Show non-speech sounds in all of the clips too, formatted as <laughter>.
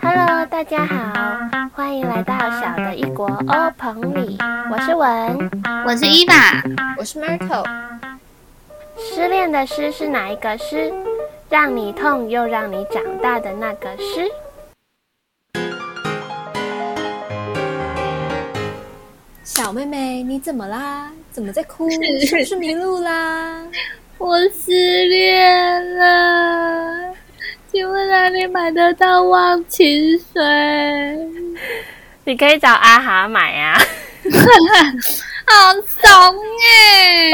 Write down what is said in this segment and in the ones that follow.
Hello，大家好，欢迎来到小的异国欧棚里，我是文，我是伊娃，我是 Myrtle。失恋的诗是哪一个诗？让你痛又让你长大的那个诗。小妹妹，你怎么啦？怎么在哭？是不是迷路啦？我失恋了，请问哪里买得到忘情水？<laughs> 你可以找阿哈买啊。<laughs> 好怂哎！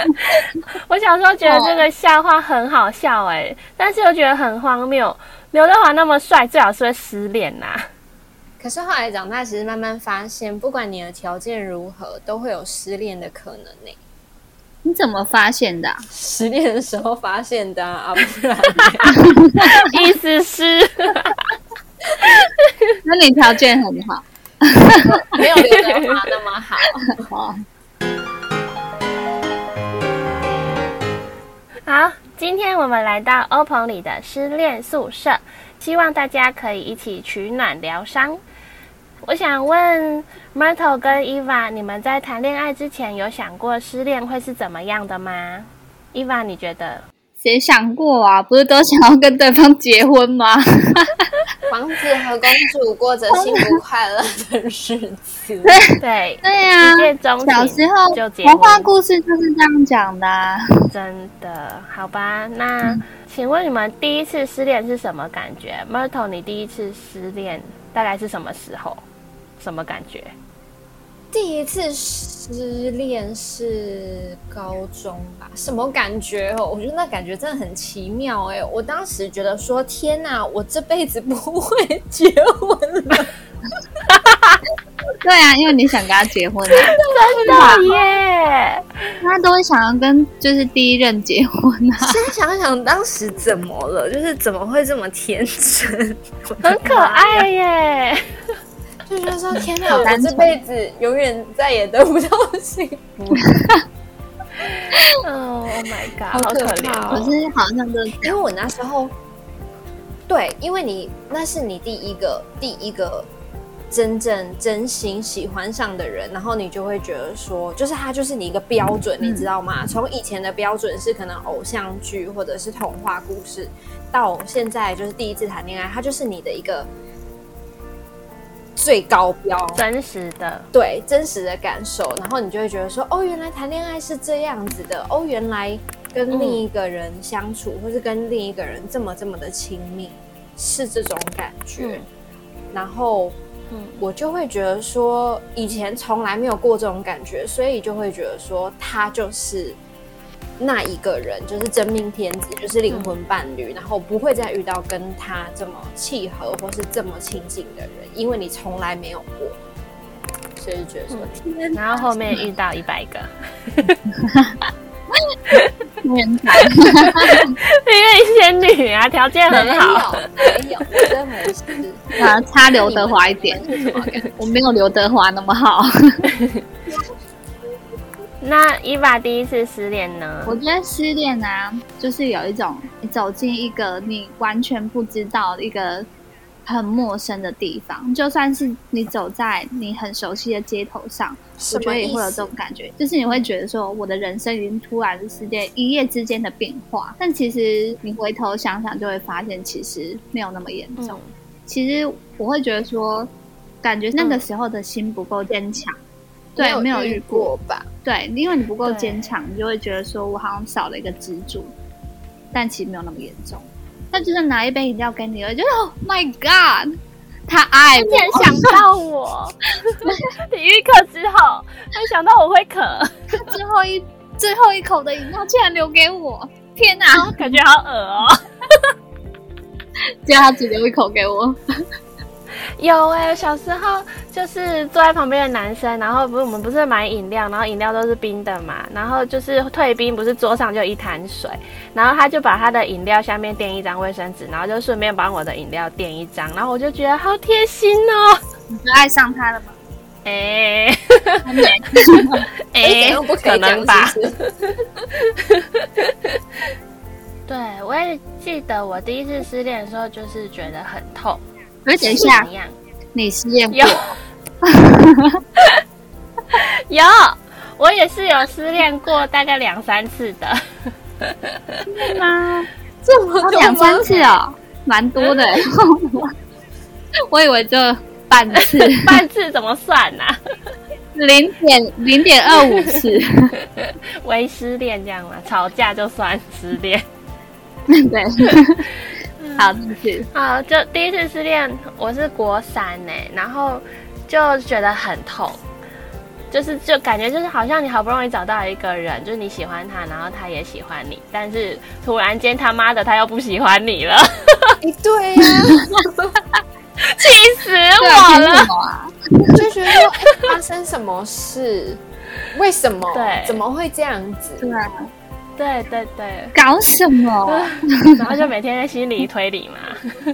<laughs> 我小时候觉得这个笑话很好笑哎，但是又觉得很荒谬。刘德华那么帅，最好是会失恋呐。可是后来长大，其实慢慢发现，不管你的条件如何，都会有失恋的可能呢。你怎么发现的？失恋的时候发现的啊，<laughs> 不然意思是，<laughs> 那你条件很好。没有刘德华那么好。<laughs> 好，今天我们来到欧鹏里的失恋宿舍，希望大家可以一起取暖疗伤。我想问 Myrtle 跟 Eva，你们在谈恋爱之前有想过失恋会是怎么样的吗？Eva，你觉得？谁想过啊？不是都想要跟对方结婚吗？<laughs> <laughs> 王子和公主过着幸福快乐的日子。对 <laughs> 对呀，小时候童话故事就是这样讲的。真的？好吧，那请问你们第一次失恋是什么感觉？Myrtle，你第一次失恋大概是什么时候？什么感觉？第一次失恋是高中吧？什么感觉哦？我觉得那感觉真的很奇妙哎！我当时觉得说：“天哪，我这辈子不会结婚了。<laughs> ”对啊，因为你想跟他结婚，真的耶！他都会想要跟就是第一任结婚啊。先想想，当时怎么了？就是怎么会这么天真？很可爱耶！就觉得说天哪，我这辈子永远再也得不到幸福。哦，<laughs> Oh my god，好可怜。可是好像都因为我那时候，对，因为你那是你第一个第一个真正真心喜欢上的人，然后你就会觉得说，就是他就是你一个标准，你知道吗？从以前的标准是可能偶像剧或者是童话故事，到现在就是第一次谈恋爱，他就是你的一个。最高标，真实的，对真实的感受，然后你就会觉得说，哦，原来谈恋爱是这样子的，哦，原来跟另一个人相处，或是跟另一个人这么这么的亲密，是这种感觉。然后，嗯，我就会觉得说，以前从来没有过这种感觉，所以就会觉得说，他就是。那一个人就是真命天子，就是灵魂伴侣，然后不会再遇到跟他这么契合或是这么亲近的人，因为你从来没有过，所以觉得说，然后后面遇到一百个，天才，<laughs> 因为仙女啊，条件很好，没有，真没事，<laughs> 啊，差刘德华一点，我没有刘德华那么好。<laughs> 那伊娃第一次失恋呢？我觉得失恋啊，就是有一种你走进一个你完全不知道一个很陌生的地方，就算是你走在你很熟悉的街头上，我觉得也会有这种感觉，就是你会觉得说，我的人生已经突然之间一夜之间的变化。但其实你回头想想，就会发现其实没有那么严重。其实我会觉得说，感觉那个时候的心不够坚强。对，没有遇过吧？对，因为你不够坚强，你就会觉得说我好像少了一个支柱，但其实没有那么严重。他就是拿一杯饮料给你，我就 Oh my God，他爱我，竟然想 <laughs> 到我。<laughs> 体育课之后，没想到我会渴，最后一最后一口的饮料竟然留给我，天哪，感觉好恶哦。<laughs> 叫他只留一口给我。有哎，小时候就是坐在旁边的男生，然后不是我们不是买饮料，然后饮料都是冰的嘛，然后就是退冰，不是桌上就一滩水，然后他就把他的饮料下面垫一张卫生纸，然后就顺便帮我的饮料垫一张，然后我就觉得好贴心哦。你 <laughs> 就爱上他了吗？哎，哎，不可能吧？对，我也记得我第一次失恋的时候，就是觉得很痛。而等一下？你失恋过有？<laughs> 有，我也是有失恋过，大概两三次的。吗？<laughs> 这么哦两三次哦，蛮多的。<laughs> 我以为就半次，半次怎么算呢、零点零点二五次。为失恋这样嘛？吵架就算失恋。对，好，继续。啊，就第一次失恋，我是国三呢，然后就觉得很痛，就是就感觉就是好像你好不容易找到一个人，就是你喜欢他，然后他也喜欢你，但是突然间他妈的他又不喜欢你了，哎，<laughs> 对呀、<laughs> 气死我了？就觉得发生什么事？为什么？对怎么会这样子？对啊，对对对，搞什么？<laughs> 然后就每天在心理推理嘛，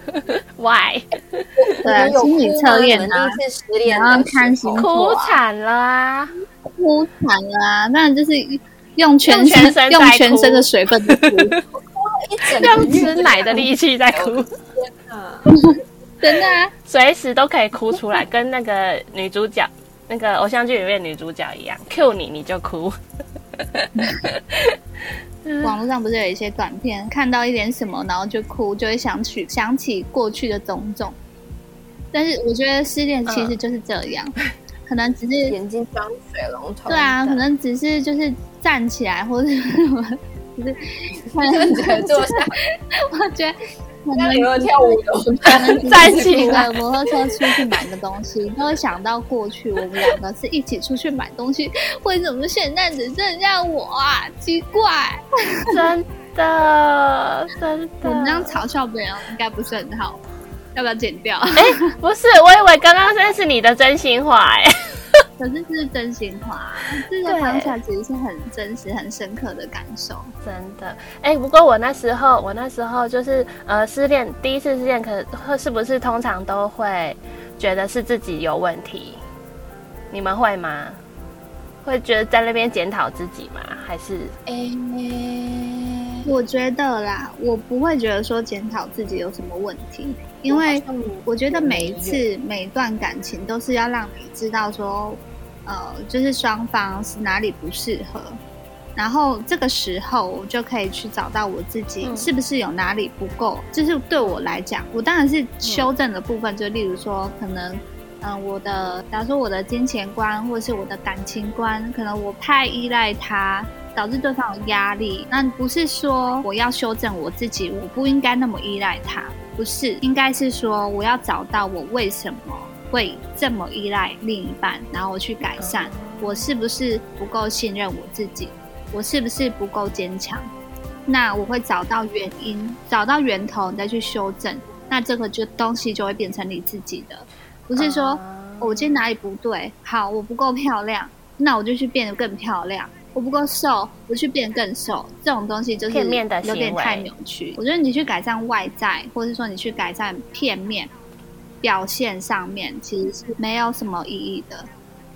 <laughs> Why？对心理测验啊第一次失恋然后看星哭座啊惨了啊！哭惨了啊！当然就是用全用全身用全身的水分去哭，用月吃奶的力气在哭，啊，<laughs> 真的啊！随时都可以哭出来，跟那个女主角。那个偶像剧里面女主角一样，Q 你你就哭，<laughs> 网络上不是有一些短片，看到一点什么，然后就哭，就会想起想起过去的种种。但是我觉得失恋其实就是这样，可能只是眼睛装水龙头。对啊，可能只是就是站起来，或者是什么，就是可能 <laughs> 坐下，<laughs> 我觉得可能像你有跳舞的，可能只是站起来骑个摩托车出去买个东西，都会想到过去我们两个是一起出去买东西，为什么现在只剩下我啊？奇怪，真的真的。我们这样嘲笑别人应该不是很好，要不要剪掉？哎不是，我以为刚刚那是你的真心话哎、可是这是真心话，这 <laughs> 个对当下其实是很真实、很深刻的感受。真的哎、不过我那时候，我那时候就是呃失恋，第一次失恋，可会是不是通常都会觉得是自己有问题？你们会吗？会觉得在那边检讨自己吗？还是哎，我觉得啦，我不会觉得说检讨自己有什么问题，因为我觉得每一次每一段感情都是要让你知道说，呃，就是双方是哪里不适合，然后这个时候我就可以去找到我自己嗯是不是有哪里不够。就是对我来讲，我当然是修正的部分，就例如说可能。嗯，我的，假如说我的金钱观或者是我的感情观，可能我太依赖他，导致对方有压力。那不是说我要修正我自己，我不应该那么依赖他，不是，应该是说我要找到我为什么会这么依赖另一半，然后我去改善，我是不是不够信任我自己，我是不是不够坚强？那我会找到原因，找到源头，你再去修正，那这个就东西就会变成你自己的，不是说。啊我今天哪里不对？好，我不够漂亮，那我就去变得更漂亮。我不够瘦，我去变更瘦。这种东西就是片面的有点太扭曲。我觉得你去改善外在，或者说你去改善片面表现上面，其实是没有什么意义的。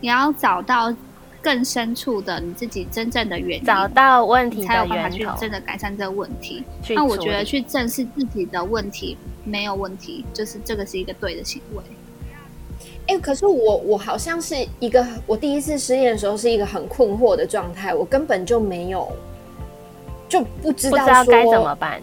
你要找到更深处的你自己真正的原因，找到问题才有办法去真的改善这个问题。那我觉得去正视自己的问题没有问题，就是这个是一个对的行为。哎、可是我我好像是一个，我第一次失恋的时候是一个很困惑的状态，我根本就没有，就不知道不知道该怎么办。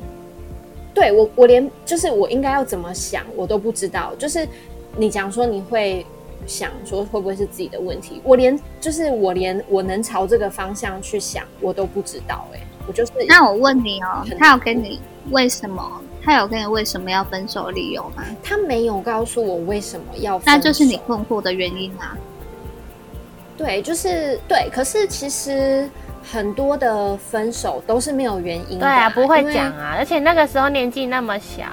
对我，我连就是我应该要怎么想，我都不知道。就是你讲说你会想说会不会是自己的问题，我连就是我连我能朝这个方向去想，我都不知道、哎，我就是那我问你哦，他有跟你为什么？他有跟你为什么要分手理由吗？他没有告诉我为什么要分手，那就是你困惑的原因啊。对，就是对。可是其实很多的分手都是没有原因的、对啊，不会讲啊，而且那个时候年纪那么小，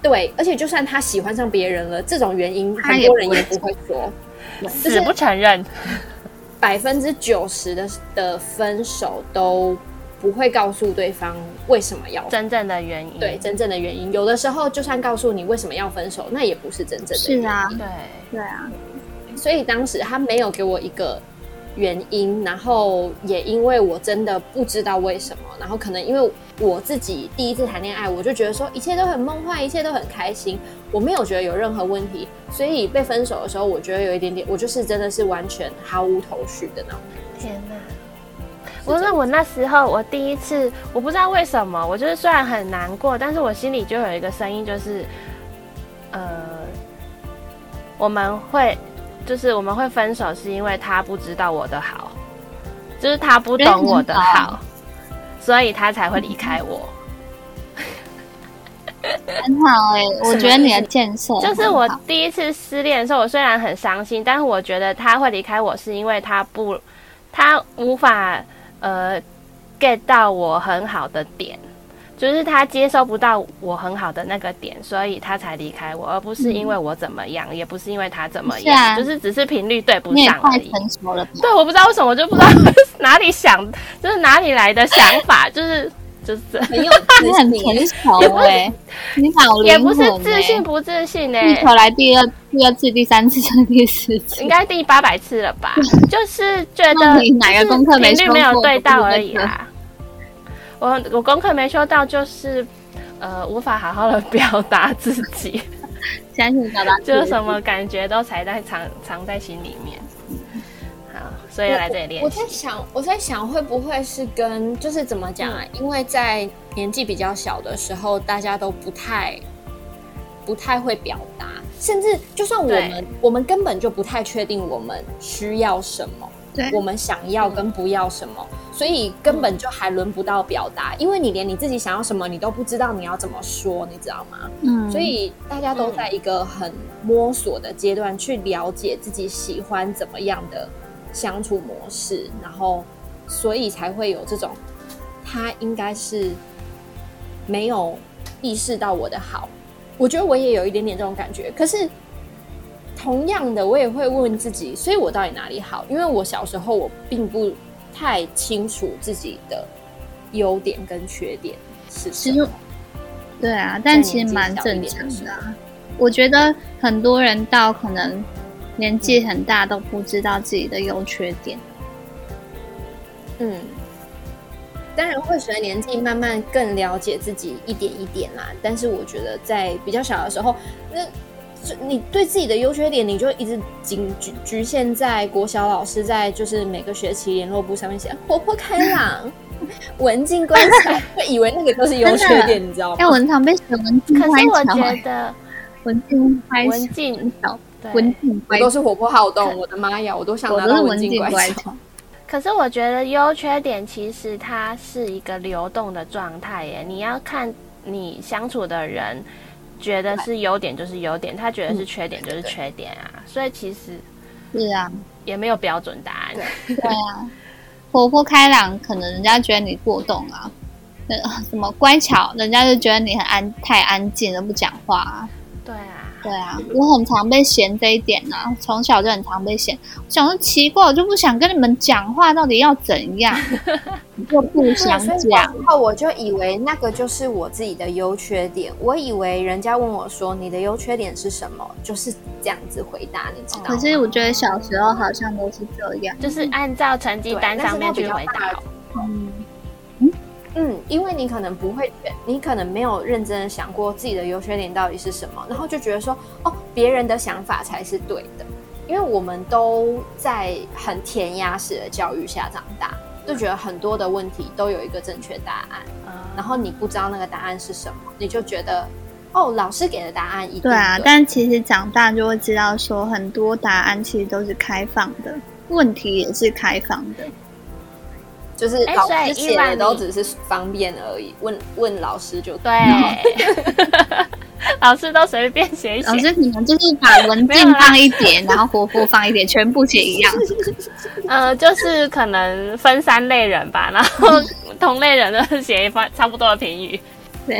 对，而且就算他喜欢上别人了，这种原因很多人也不会说。<laughs> 死不承认。百分之九十的的分手都不会告诉对方为什么要真正的原因。对真正的原因。有的时候就算告诉你为什么要分手，那也不是真正的原因。是啊，对，对啊，所以当时他没有给我一个原因，然后也因为我真的不知道为什么，然后可能因为我自己第一次谈恋爱，我就觉得说一切都很梦幻，一切都很开心，我没有觉得有任何问题，所以被分手的时候，我觉得有一点点，我就是真的是完全毫无头绪的那种。天哪！我那我那时候我第一次，我不知道为什么，我就是虽然很难过，但是我心里就有一个声音，就是呃，我们会就是我们会分手，是因为他不知道我的好，就是他不懂我的好，所以他才会离开我。<laughs> 很好哎、我觉得你的建设就是我第一次失恋的时候，我虽然很伤心，但是我觉得他会离开我，是因为他不，他无法呃 get 到我很好的点，就是他接收不到我很好的那个点，所以他才离开我，而不是因为我怎么样，也不是因为他怎么样，是啊就是只是频率对不上而已。成熟了？对，我不知道为什么，我就不知道哪里想，就是哪里来的想法，就是就是这很有你很成熟 <laughs> 哎、你好也不是自信不自信呢、地球来第二、第二次、第三次、第四次应，该第八百次了吧？就是觉得你哪个功课频率没有对到而已啦。我我功课没修到，就是呃无法好好的表达自己，相信表达就是什么感觉都藏在藏藏在心里面。好，所以要来这里练我。在想，我在想会不会是跟就是怎么讲啊？因为在年纪比较小的时候，大家都不太不太会表达，甚至就算我们我们根本就不太确定我们需要什么，对我们想要跟不要什么，所以根本就还轮不到表达，因为你连你自己想要什么你都不知道你要怎么说，你知道吗？嗯，所以大家都在一个很摸索的阶段，去了解自己喜欢怎么样的相处模式，然后所以才会有这种他应该是没有意识到我的好。我觉得我也有一点点这种感觉，可是同样的，我也会问自己，所以我到底哪里好？因为我小时候我并不太清楚自己的优点跟缺点是什其实么。对啊，但其实蛮正常的、啊。我觉得很多人到可能年纪很大都不知道自己的优缺点。嗯，当然会随着年纪慢慢更了解自己一点一点啦。但是我觉得在比较小的时候，那就你对自己的优缺点，你就一直仅局局限在国小老师在就是每个学期联络簿上面写活泼开朗、<laughs> 文静乖巧，会以为那个都是优缺点，你知道哎、吗？我很常被写文静乖可是我、觉得文静乖文静文静乖巧，都是活泼好动，我的妈呀，我都想我都是拿到文文静乖。巧。可是我觉得优缺点其实它是一个流动的状态耶，你要看你相处的人觉得是优点就是优点，他觉得是缺点就是缺点啊，所以其实是啊，也没有标准答案。对啊，活泼开朗，可能人家觉得你过动啊。那，<laughs> 什么乖巧，人家就觉得你很安，太安静了，不讲话、啊。对啊，对啊，我很常被嫌这一点啊，从小就很常被嫌。我想说奇怪，我就不想跟你们讲话，到底要怎样？<laughs> 你就不想讲，然后我就以为那个就是我自己的优缺点，我以为人家问我说你的优缺点是什么，就是这样子回答，你知道吗？可是我觉得小时候好像都是这样。就是按照成绩单上面去回答。嗯，嗯，因为你可能不会，你可能没有认真的想过自己的优缺点到底是什么，然后就觉得说，哦，别人的想法才是对的，因为我们都在很填鸭式的教育下长大，就觉得很多的问题都有一个正确答案，然后你不知道那个答案是什么，你就觉得，哦，老师给的答案一定对啊，但其实长大就会知道说，很多答案其实都是开放的，问题也是开放的。就是老哎所以师写伊万你的都只是方便而已，问问老师就对，<laughs> 老师都随便写一写老。师你们就是把文静没有啦放一点，然后活泼放一点，全部写一样。<laughs> 呃，就是可能分三类人吧，然后 <laughs> 同类人都写一番差不多的评语。对，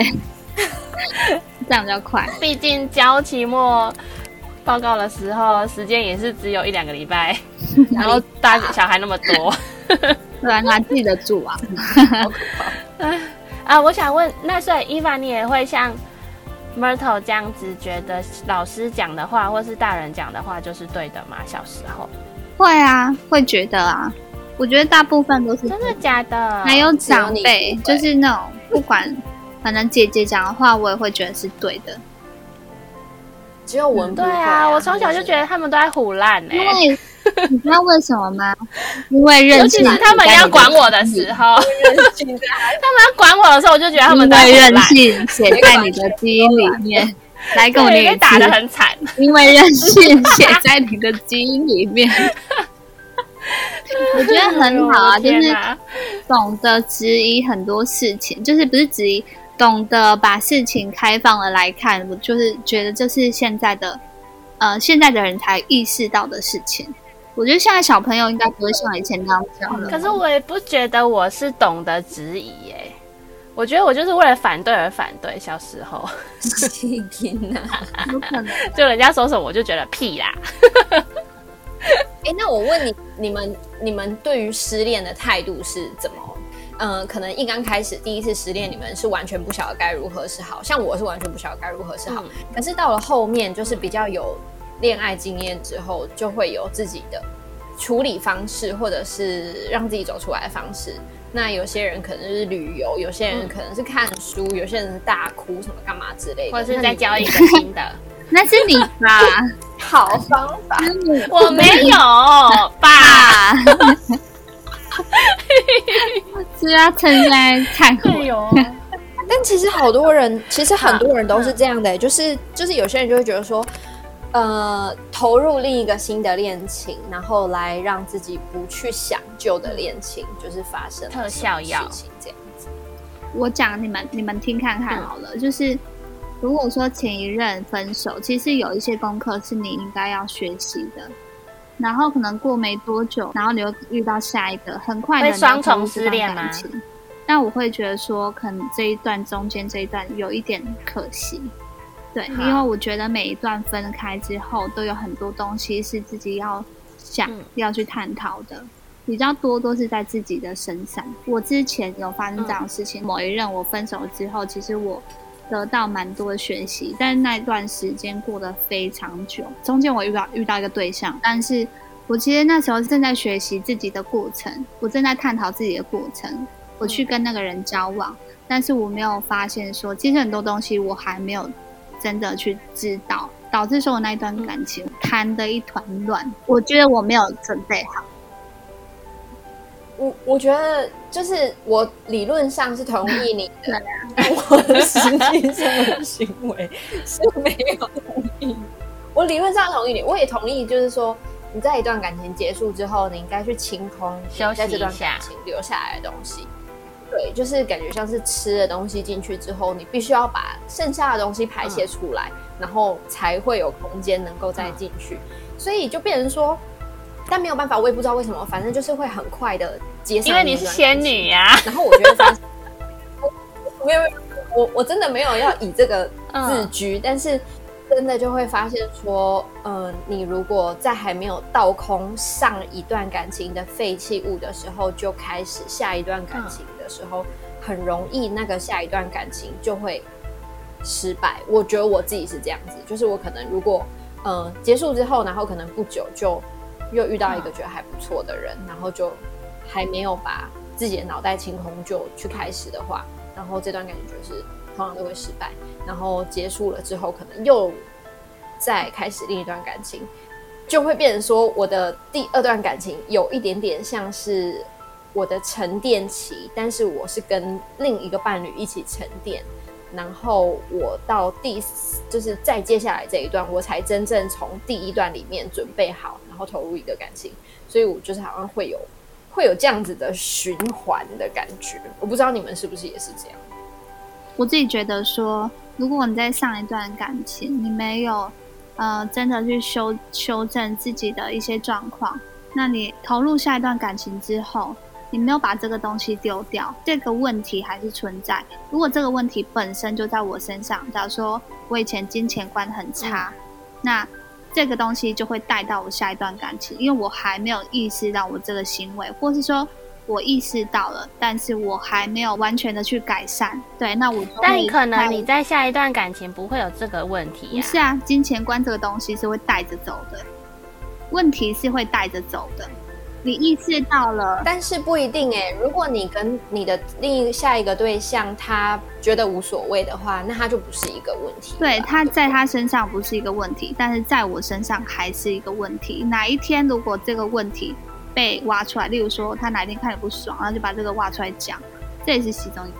这样比较快。毕竟交期末报告的时候，时间也是只有一两个礼拜，然后大小孩那么多 <laughs> 对啊，哪记得住啊？啊！<laughs> 我想问，那所以伊凡，你也会像 Myrtle 这样子，觉得老师讲的话或是大人讲的话就是对的吗？小时候，会啊，会觉得啊，我觉得大部分都是真的假的？还有长辈，就是那种不管，反正姐姐讲的话，我也会觉得是对的，只有文不会对啊，我从小就觉得他们都在胡乱呢、因为你知道为什么吗？因为尤任性其是，他们要管我的时候，他们要管我的时候，我就觉得他们在任性写在你的基因里面。来跟我对，念一打的，很惨。因为任性写在你的基因里面。<laughs> 我觉得很好啊，就是懂得质疑很多事情，就是不是质疑，懂得把事情开放了来看。我就是觉得这是现在的，呃，现在的人才意识到的事情。我觉得现在小朋友应该不会像以前那样这样了。可是我也不觉得我是懂得质疑耶、我觉得我就是为了反对而反对。小时候，<laughs> 天哪！有可能，就人家说什么我就觉得屁啦。<laughs> 哎，那我问你，你们你们对于失恋的态度是怎么？嗯，可能一刚开始第一次失恋，你们是完全不晓得该如何是好，像我是完全不晓得该如何是好。嗯可是到了后面，就是比较有恋爱经验之后，就会有自己的处理方式，或者是让自己走出来的方式。那有些人可能是旅游，有些人可能是看书，有些人是大哭什么干嘛之类的，或者是再教一个 <laughs> 新的，那是你吧？<laughs> 好方法。我没有 <laughs> 吧？啊，是要趁现在忏悔。哎呦，但其实好多人，其实很多人都是这样的、欸就是就是有些人就会觉得说，呃，投入另一个新的恋情，然后来让自己不去想旧的恋情，就是发生特效药事情这样子。我讲你们你们听看看好了，就是如果说前一任分手，其实有一些功课是你应该要学习的。然后可能过没多久，然后你又遇到下一个，很快的会双重失恋吗？那我会觉得说，可能这一段中间这一段有一点可惜，对，因为我觉得每一段分开之后，都有很多东西是自己要想、嗯。要去探讨的，比较多都是在自己的身上。我之前有发生这样的事情，某一任我分手之后，其实我得到蛮多的学习，但是那段时间过得非常久，中间我遇到遇到一个对象，但是我其实那时候正在学习自己的过程，我正在探讨自己的过程，我去跟那个人交往，但是我没有发现说，其实很多东西我还没有真的去知道，导致说我那一段感情谈的一团乱，我觉得我没有准备好。我我觉得就是我理论上是同意你的，<laughs> 但我实际上的行为 <laughs> 是没有同意。我理论上同意你，我也同意，就是说你在一段感情结束之后，你应该去清空在这段感情留下来的东西。对，就是感觉像是吃了东西进去之后，你必须要把剩下的东西排泄出来，然后才会有空间能够再进去。所以就变成说，但没有办法，我也不知道为什么，反正就是会很快的接上。因为你是仙女呀、然后我觉得发现，<laughs> 没有没有，我我真的没有要以这个自居，但是真的就会发现说，嗯、你如果在还没有倒空上一段感情的废弃物的时候，就开始下一段感情的时候，很容易那个下一段感情就会失败。我觉得我自己是这样子，就是我可能如果嗯、结束之后，然后可能不久就又遇到一个觉得还不错的人，然后就还没有把自己的脑袋清空就去开始的话，然后这段感情就是通常都会失败，然后结束了之后，可能又再开始另一段感情，就会变成说我的第二段感情有一点点像是我的沉淀期，但是我是跟另一个伴侣一起沉淀。然后我到第就是再接下来这一段，我才真正从第一段里面准备好，然后投入一个感情，所以我就是好像会有会有这样子的循环的感觉。我不知道你们是不是也是这样？我自己觉得说，如果你在上一段感情，你没有呃真的去修修正自己的一些状况，那你投入下一段感情之后，你没有把这个东西丢掉，这个问题还是存在。如果这个问题本身就在我身上，假如说我以前金钱观很差，那这个东西就会带到我下一段感情，因为我还没有意识到我这个行为，或是说我意识到了，但是我还没有完全的去改善。对，那我就但可能你在下一段感情不会有这个问题呀、不是啊，金钱观这个东西是会带着走的。问题是会带着走的。你意识到了，但是不一定哎。如果你跟你的另一下一个对象他觉得无所谓的话，那他就不是一个问题。对，他在他身上不是一个问题，但是在我身上还是一个问题。哪一天如果这个问题被挖出来，例如说他哪一天看你不爽，然后就把这个挖出来讲，这也是其中一个。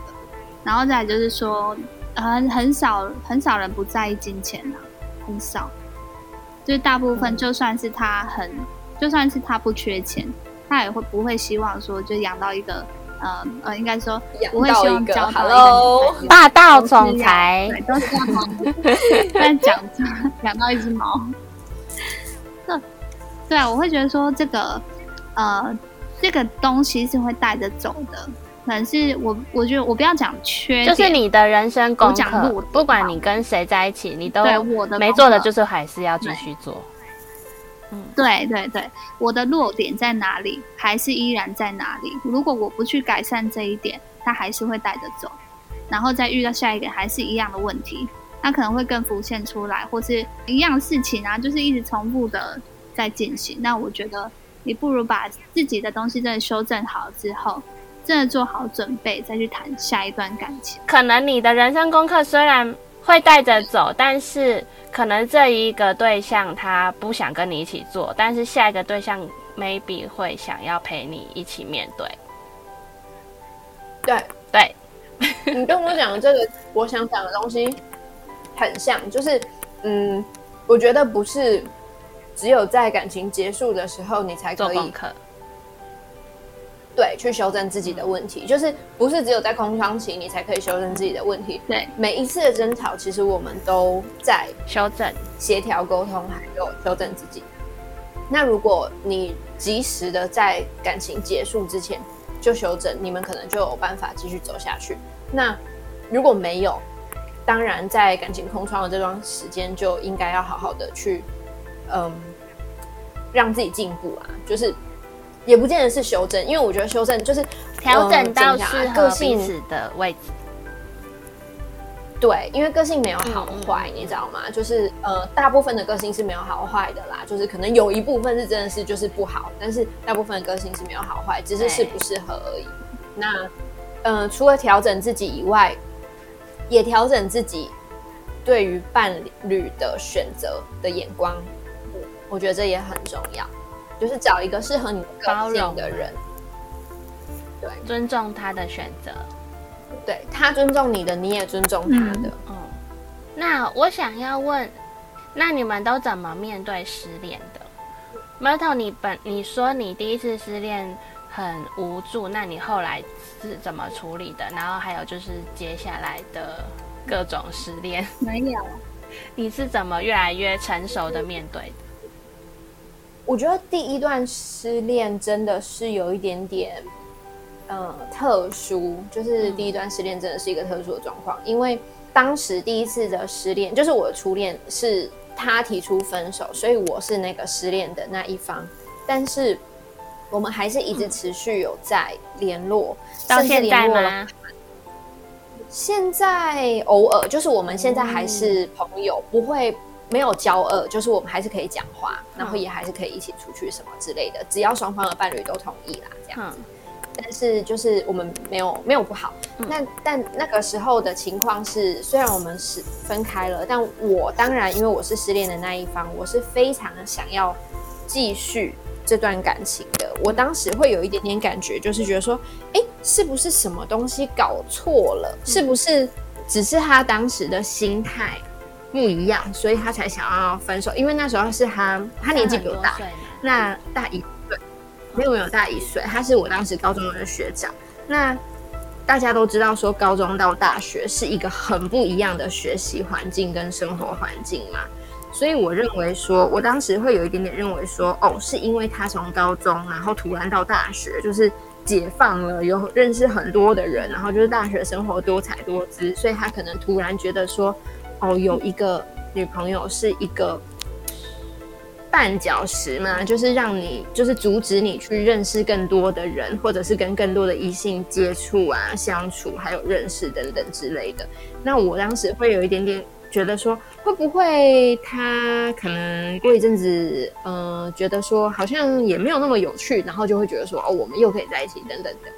然后再来就是说，很很少很少人不在意金钱啊，很少。就是大部分就算是他很。就算是他不缺钱，他也会不会希望说就养到一个呃呃，应该说不会希望交到一个霸道总裁，对，都是要猫，<laughs> 但讲养到一只猫，这对啊，我会觉得说这个呃这个东西是会带着走的，可能是我我觉得我不要讲缺，就是你的人生功课，不管你跟谁在一起，你都没做的就是还是要继续做。对对对，我的弱点在哪里，还是依然在哪里？如果我不去改善这一点，他还是会带着走，然后再遇到下一个还是一样的问题，那可能会更浮现出来，或是一样事情啊，就是一直重复的在进行。那我觉得你不如把自己的东西真的修正好之后，真的做好准备，再去谈下一段感情。可能你的人生功课虽然会带着走，但是。可能这一个对象他不想跟你一起做，但是下一个对象 maybe 会想要陪你一起面对。对对，<laughs> 你跟我讲的这个，我想讲的东西很像，就是嗯，我觉得不是只有在感情结束的时候你才可以。对，去修正自己的问题，就是不是只有在空窗期你才可以修正自己的问题。对，每一次的争吵，其实我们都在修正、协调、沟通，还有修正自己。那如果你及时的在感情结束之前就修正，你们可能就有办法继续走下去。那如果没有，当然在感情空窗的这段时间，就应该要好好的去，嗯，让自己进步啊，就是。也不见得是修正，因为我觉得修正就是调整到适合彼此的位置。对，因为个性没有好坏，你知道吗？就是呃，大部分的个性是没有好坏的啦，就是可能有一部分是真的是就是不好，但是大部分的个性是没有好坏，只是适不适合而已。那呃，除了调整自己以外，也调整自己对于伴侣的选择的眼光，我觉得这也很重要。就是找一个适合你个性的人，对，尊重他的选择，对他尊重你的，你也尊重他的。嗯，那我想要问，那你们都怎么面对失恋的？Myrtle，你本你说你第一次失恋很无助，那你后来是怎么处理的？然后还有就是接下来的各种失恋，没有，<laughs> 你是怎么越来越成熟的面对的？我觉得第一段失恋真的是有一点点，呃，特殊。就是第一段失恋真的是一个特殊的状况，因为当时第一次的失恋，就是我的初恋，是他提出分手，所以我是那个失恋的那一方。但是我们还是一直持续有在联络，到现在吗？现在偶尔，就是我们现在还是朋友，不会。没有交恶，就是我们还是可以讲话，然后也还是可以一起出去什么之类的，只要双方的伴侣都同意啦，这样子。但是就是我们没有没有不好。那但那个时候的情况是，虽然我们是分开了，但我当然因为我是失恋的那一方，我是非常想要继续这段感情的。我当时会有一点点感觉，就是觉得说，哎，是不是什么东西搞错了？是不是只是他当时的心态？不一样，所以他才想要分手。因为那时候是他，他年纪比我大，那大一岁，没有没有大一岁。他是我当时高中的学长。那大家都知道，说高中到大学是一个很不一样的学习环境跟生活环境嘛。所以我认为说，我当时会有一点点认为说，哦，是因为他从高中，然后突然到大学，就是解放了，有认识很多的人，然后就是大学生活多彩多姿，所以他可能突然觉得说。哦，有一个女朋友是一个绊脚石嘛，就是让你，就是阻止你去认识更多的人，或者是跟更多的异性接触啊、相处，还有认识等等之类的。那我当时会有一点点觉得说，会不会他可能过一阵子，呃，觉得说好像也没有那么有趣，然后就会觉得说，哦，我们又可以在一起，等等等。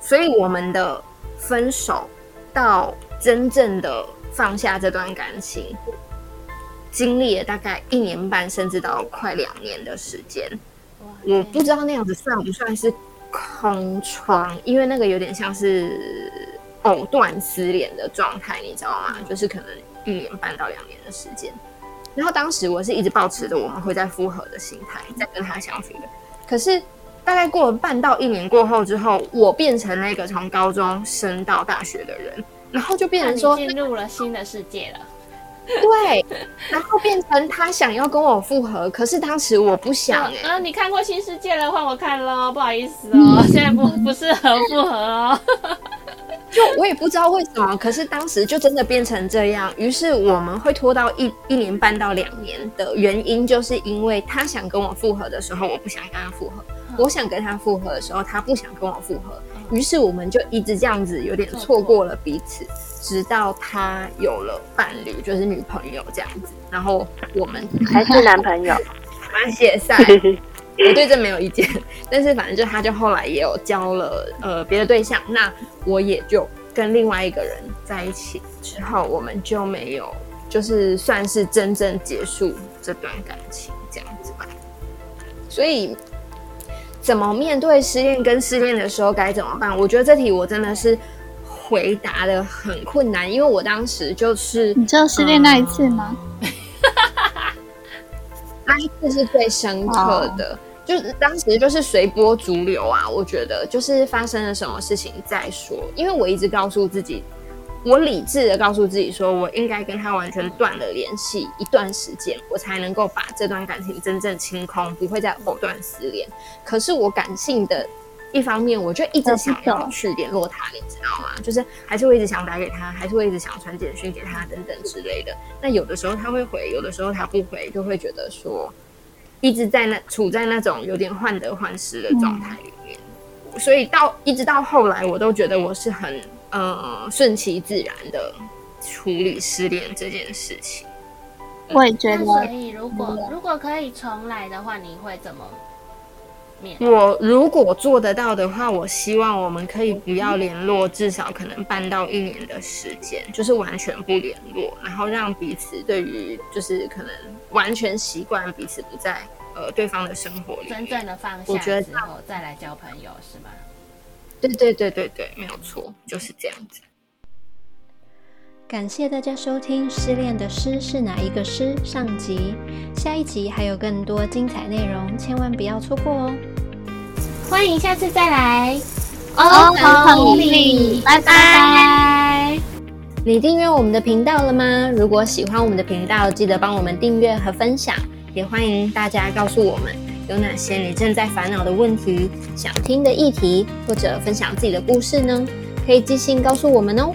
所以我们的分手到真正的放下这段感情，经历了大概一年半，甚至到快两年的时间。我不知道那样子算不算是空窗，因为那个有点像是藕断丝连的状态，你知道吗？就是可能一年半到两年的时间。然后当时我是一直保持着我们会再复合的心态，在跟他相处的。可是大概过了半到一年过后之后，我变成那个从高中升到大学的人，然后就变成说进入了新的世界了。对，然后变成他想要跟我复合，可是当时我不想哎。嗯，你看过新世界了，换我看喽，不好意思哦，现在不不适合复合哦。<laughs> 就我也不知道为什么，可是当时就真的变成这样。于是我们会拖到一一年半到两年的原因，就是因为他想跟我复合的时候，我不想跟他复合；我想跟他复合的时候，他不想跟我复合。于是我们就一直这样子，有点错过了彼此。直到他有了伴侣，就是女朋友这样子，然后我们还是男朋友，<laughs> 蛮写赛，<laughs> 我对这没有意见。但是反正就他就后来也有交了呃别的对象，那我也就跟另外一个人在一起之后，我们就没有就是算是真正结束这段感情这样子吧。所以怎么面对失恋跟失恋的时候该怎么办？我觉得这题我真的是。回答的很困难，因为我当时就是你知道失恋那一次吗？<laughs> 那一次是最深刻的，就是当时就是随波逐流啊。我觉得就是发生了什么事情再说，因为我一直告诉自己，我理智的告诉自己说，我应该跟他完全断了联系一段时间，我才能够把这段感情真正清空，不会再藕断丝连。可是我感性的。一方面，我就一直想要去联络他，你知道吗？就是还是会一直想打给他，还是会一直想传简讯给他等等之类的。那有的时候他会回，有的时候他不回，就会觉得说一直在那处在那种有点患得患失的状态里面。所以到一直到后来，我都觉得我是很呃顺其自然的处理失恋这件事情。我也觉得，所以如果如果可以重来的话，你会怎么？我如果做得到的话，我希望我们可以不要联络，至少可能半到一年的时间，就是完全不联络，然后让彼此对于就是可能完全习惯彼此不在呃对方的生活里，真正的放下，我觉得之后再来交朋友是吗？对对对对对，没有错，就是这样子。感谢大家收听《失恋的诗是哪一个诗》上集，下一集还有更多精彩内容，千万不要错过哦！欢迎下次再来哦，好礼，拜拜！你订阅我们的频道了吗？如果喜欢我们的频道，记得帮我们订阅和分享，也欢迎大家告诉我们有哪些你正在烦恼的问题、想听的议题，或者分享自己的故事呢？可以寄信告诉我们哦。